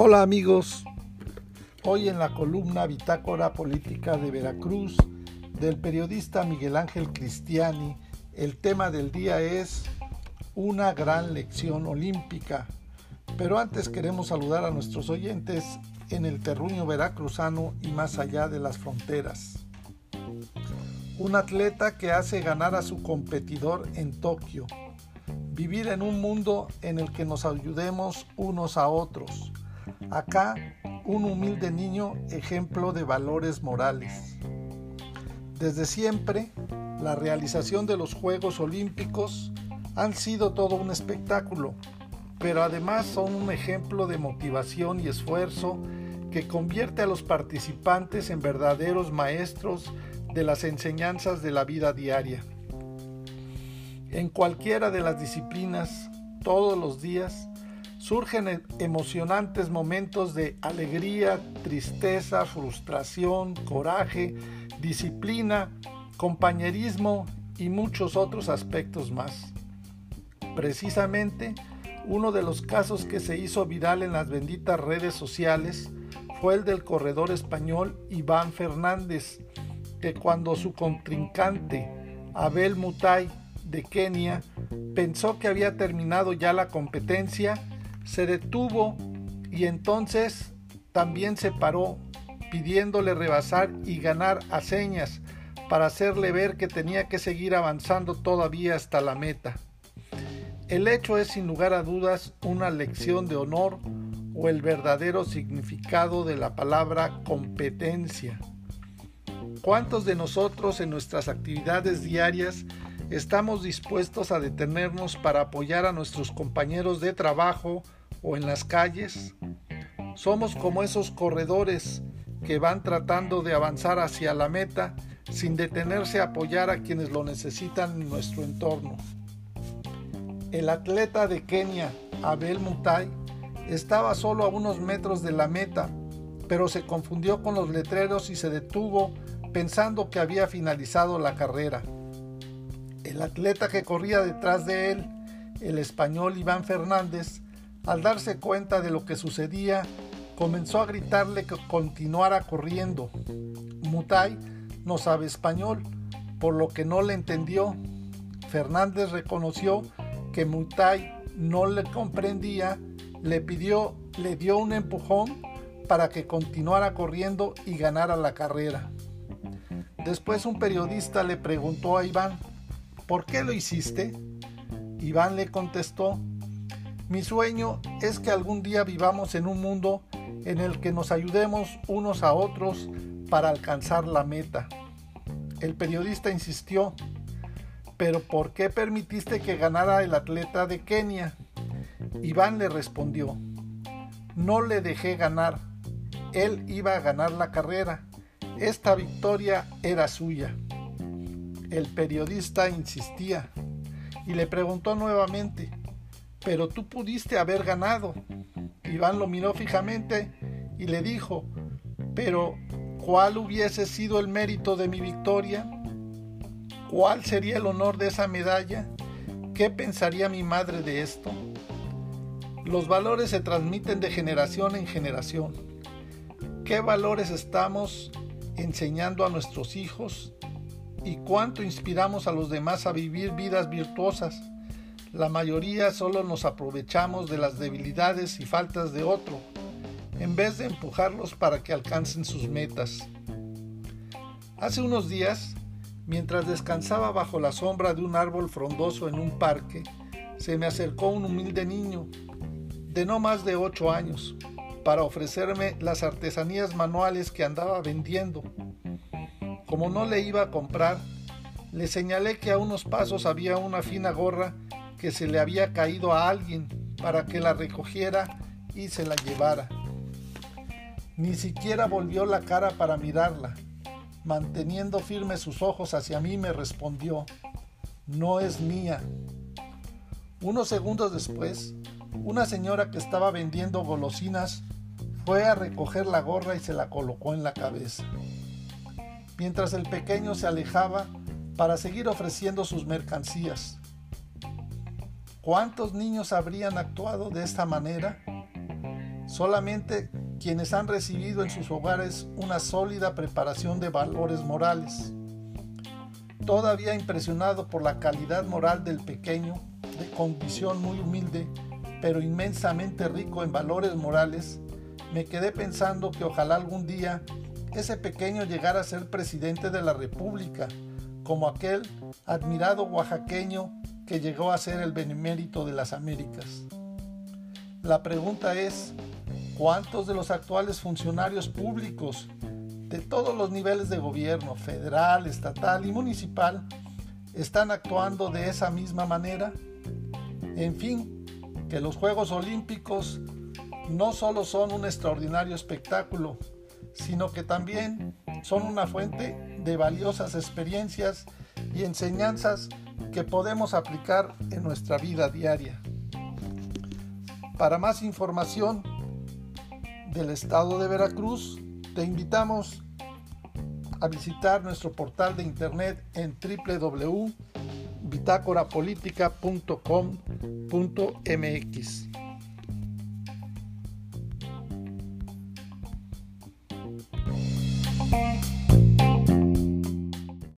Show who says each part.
Speaker 1: Hola amigos, hoy en la columna Bitácora Política de Veracruz del periodista Miguel Ángel Cristiani, el tema del día es una gran lección olímpica. Pero antes queremos saludar a nuestros oyentes en el terruño veracruzano y más allá de las fronteras. Un atleta que hace ganar a su competidor en Tokio. Vivir en un mundo en el que nos ayudemos unos a otros Acá un humilde niño ejemplo de valores morales. Desde siempre, la realización de los Juegos Olímpicos han sido todo un espectáculo, pero además son un ejemplo de motivación y esfuerzo que convierte a los participantes en verdaderos maestros de las enseñanzas de la vida diaria. En cualquiera de las disciplinas, todos los días, surgen e-, emocionantes momentos de alegría, tristeza, frustración, coraje, disciplina, compañerismo y muchos otros aspectos más. Precisamente, uno de los casos que se hizo viral en las benditas redes sociales fue el del corredor español Iván Fernández, que cuando su contrincante Abel Mutai de Kenia pensó que había terminado ya la competencia, se detuvo y entonces también se paró, pidiéndole rebasar y ganar a señas para hacerle ver que tenía que seguir avanzando todavía hasta la meta. El hecho es sin lugar a dudas una lección de honor o el verdadero significado de la palabra competencia. ¿Cuántos de nosotros en nuestras actividades diarias estamos dispuestos a detenernos para apoyar a nuestros compañeros de trabajo o en las calles. Somos como esos corredores que van tratando de avanzar hacia la meta sin detenerse a apoyar a quienes lo necesitan en nuestro entorno. El atleta de Kenia, Abel Mutai, estaba solo a unos metros de la meta, pero se confundió con los letreros y se detuvo pensando que había finalizado la carrera. El atleta que corría detrás de él, el español Iván Fernández, al darse cuenta de lo que sucedía, comenzó a gritarle que continuara corriendo. Mutai no sabe español, por lo que no le entendió. Fernández reconoció que Mutai no le comprendía, le pidió, le dio un empujón para que continuara corriendo y ganara la carrera. Después un periodista le preguntó a Iván, ¿por qué lo hiciste? Iván le contestó, mi sueño es que algún día vivamos en un mundo en el que nos ayudemos unos a otros para alcanzar la meta. El periodista insistió, pero ¿por qué permitiste que ganara el atleta de Kenia? Iván le respondió, no le dejé ganar, él iba a ganar la carrera, esta victoria era suya. El periodista insistía y le preguntó nuevamente, pero tú pudiste haber ganado. Iván lo miró fijamente y le dijo, pero ¿cuál hubiese sido el mérito de mi victoria? ¿Cuál sería el honor de esa medalla? ¿Qué pensaría mi madre de esto? Los valores se transmiten de generación en generación. ¿Qué valores estamos enseñando a nuestros hijos? ¿Y cuánto inspiramos a los demás a vivir vidas virtuosas? La mayoría solo nos aprovechamos de las debilidades y faltas de otro, en vez de empujarlos para que alcancen sus metas. Hace unos días, mientras descansaba bajo la sombra de un árbol frondoso en un parque, se me acercó un humilde niño, de no más de ocho años, para ofrecerme las artesanías manuales que andaba vendiendo. Como no le iba a comprar, le señalé que a unos pasos había una fina gorra que se le había caído a alguien para que la recogiera y se la llevara. Ni siquiera volvió la cara para mirarla. Manteniendo firmes sus ojos hacia mí me respondió, no es mía. Unos segundos después, una señora que estaba vendiendo golosinas fue a recoger la gorra y se la colocó en la cabeza. Mientras el pequeño se alejaba para seguir ofreciendo sus mercancías. ¿Cuántos niños habrían actuado de esta manera? solamente quienes han recibido en sus hogares una sólida preparación de valores morales. Todavía impresionado por la calidad moral del pequeño, de condición muy humilde, pero inmensamente rico en valores morales, me quedé pensando que ojalá algún día ese pequeño llegara a ser presidente de la República, como aquel admirado oaxaqueño que llegó a ser el benemérito de las Américas. La pregunta es, ¿cuántos de los actuales funcionarios públicos de todos los niveles de gobierno, federal, estatal y municipal, están actuando de esa misma manera? En fin, que los Juegos Olímpicos no solo son un extraordinario espectáculo, sino que también son una fuente de valiosas experiencias y enseñanzas que podemos aplicar en nuestra vida diaria. Para más información del estado de Veracruz, te invitamos a visitar nuestro portal de internet en www.bitácorapolítica.com.mx.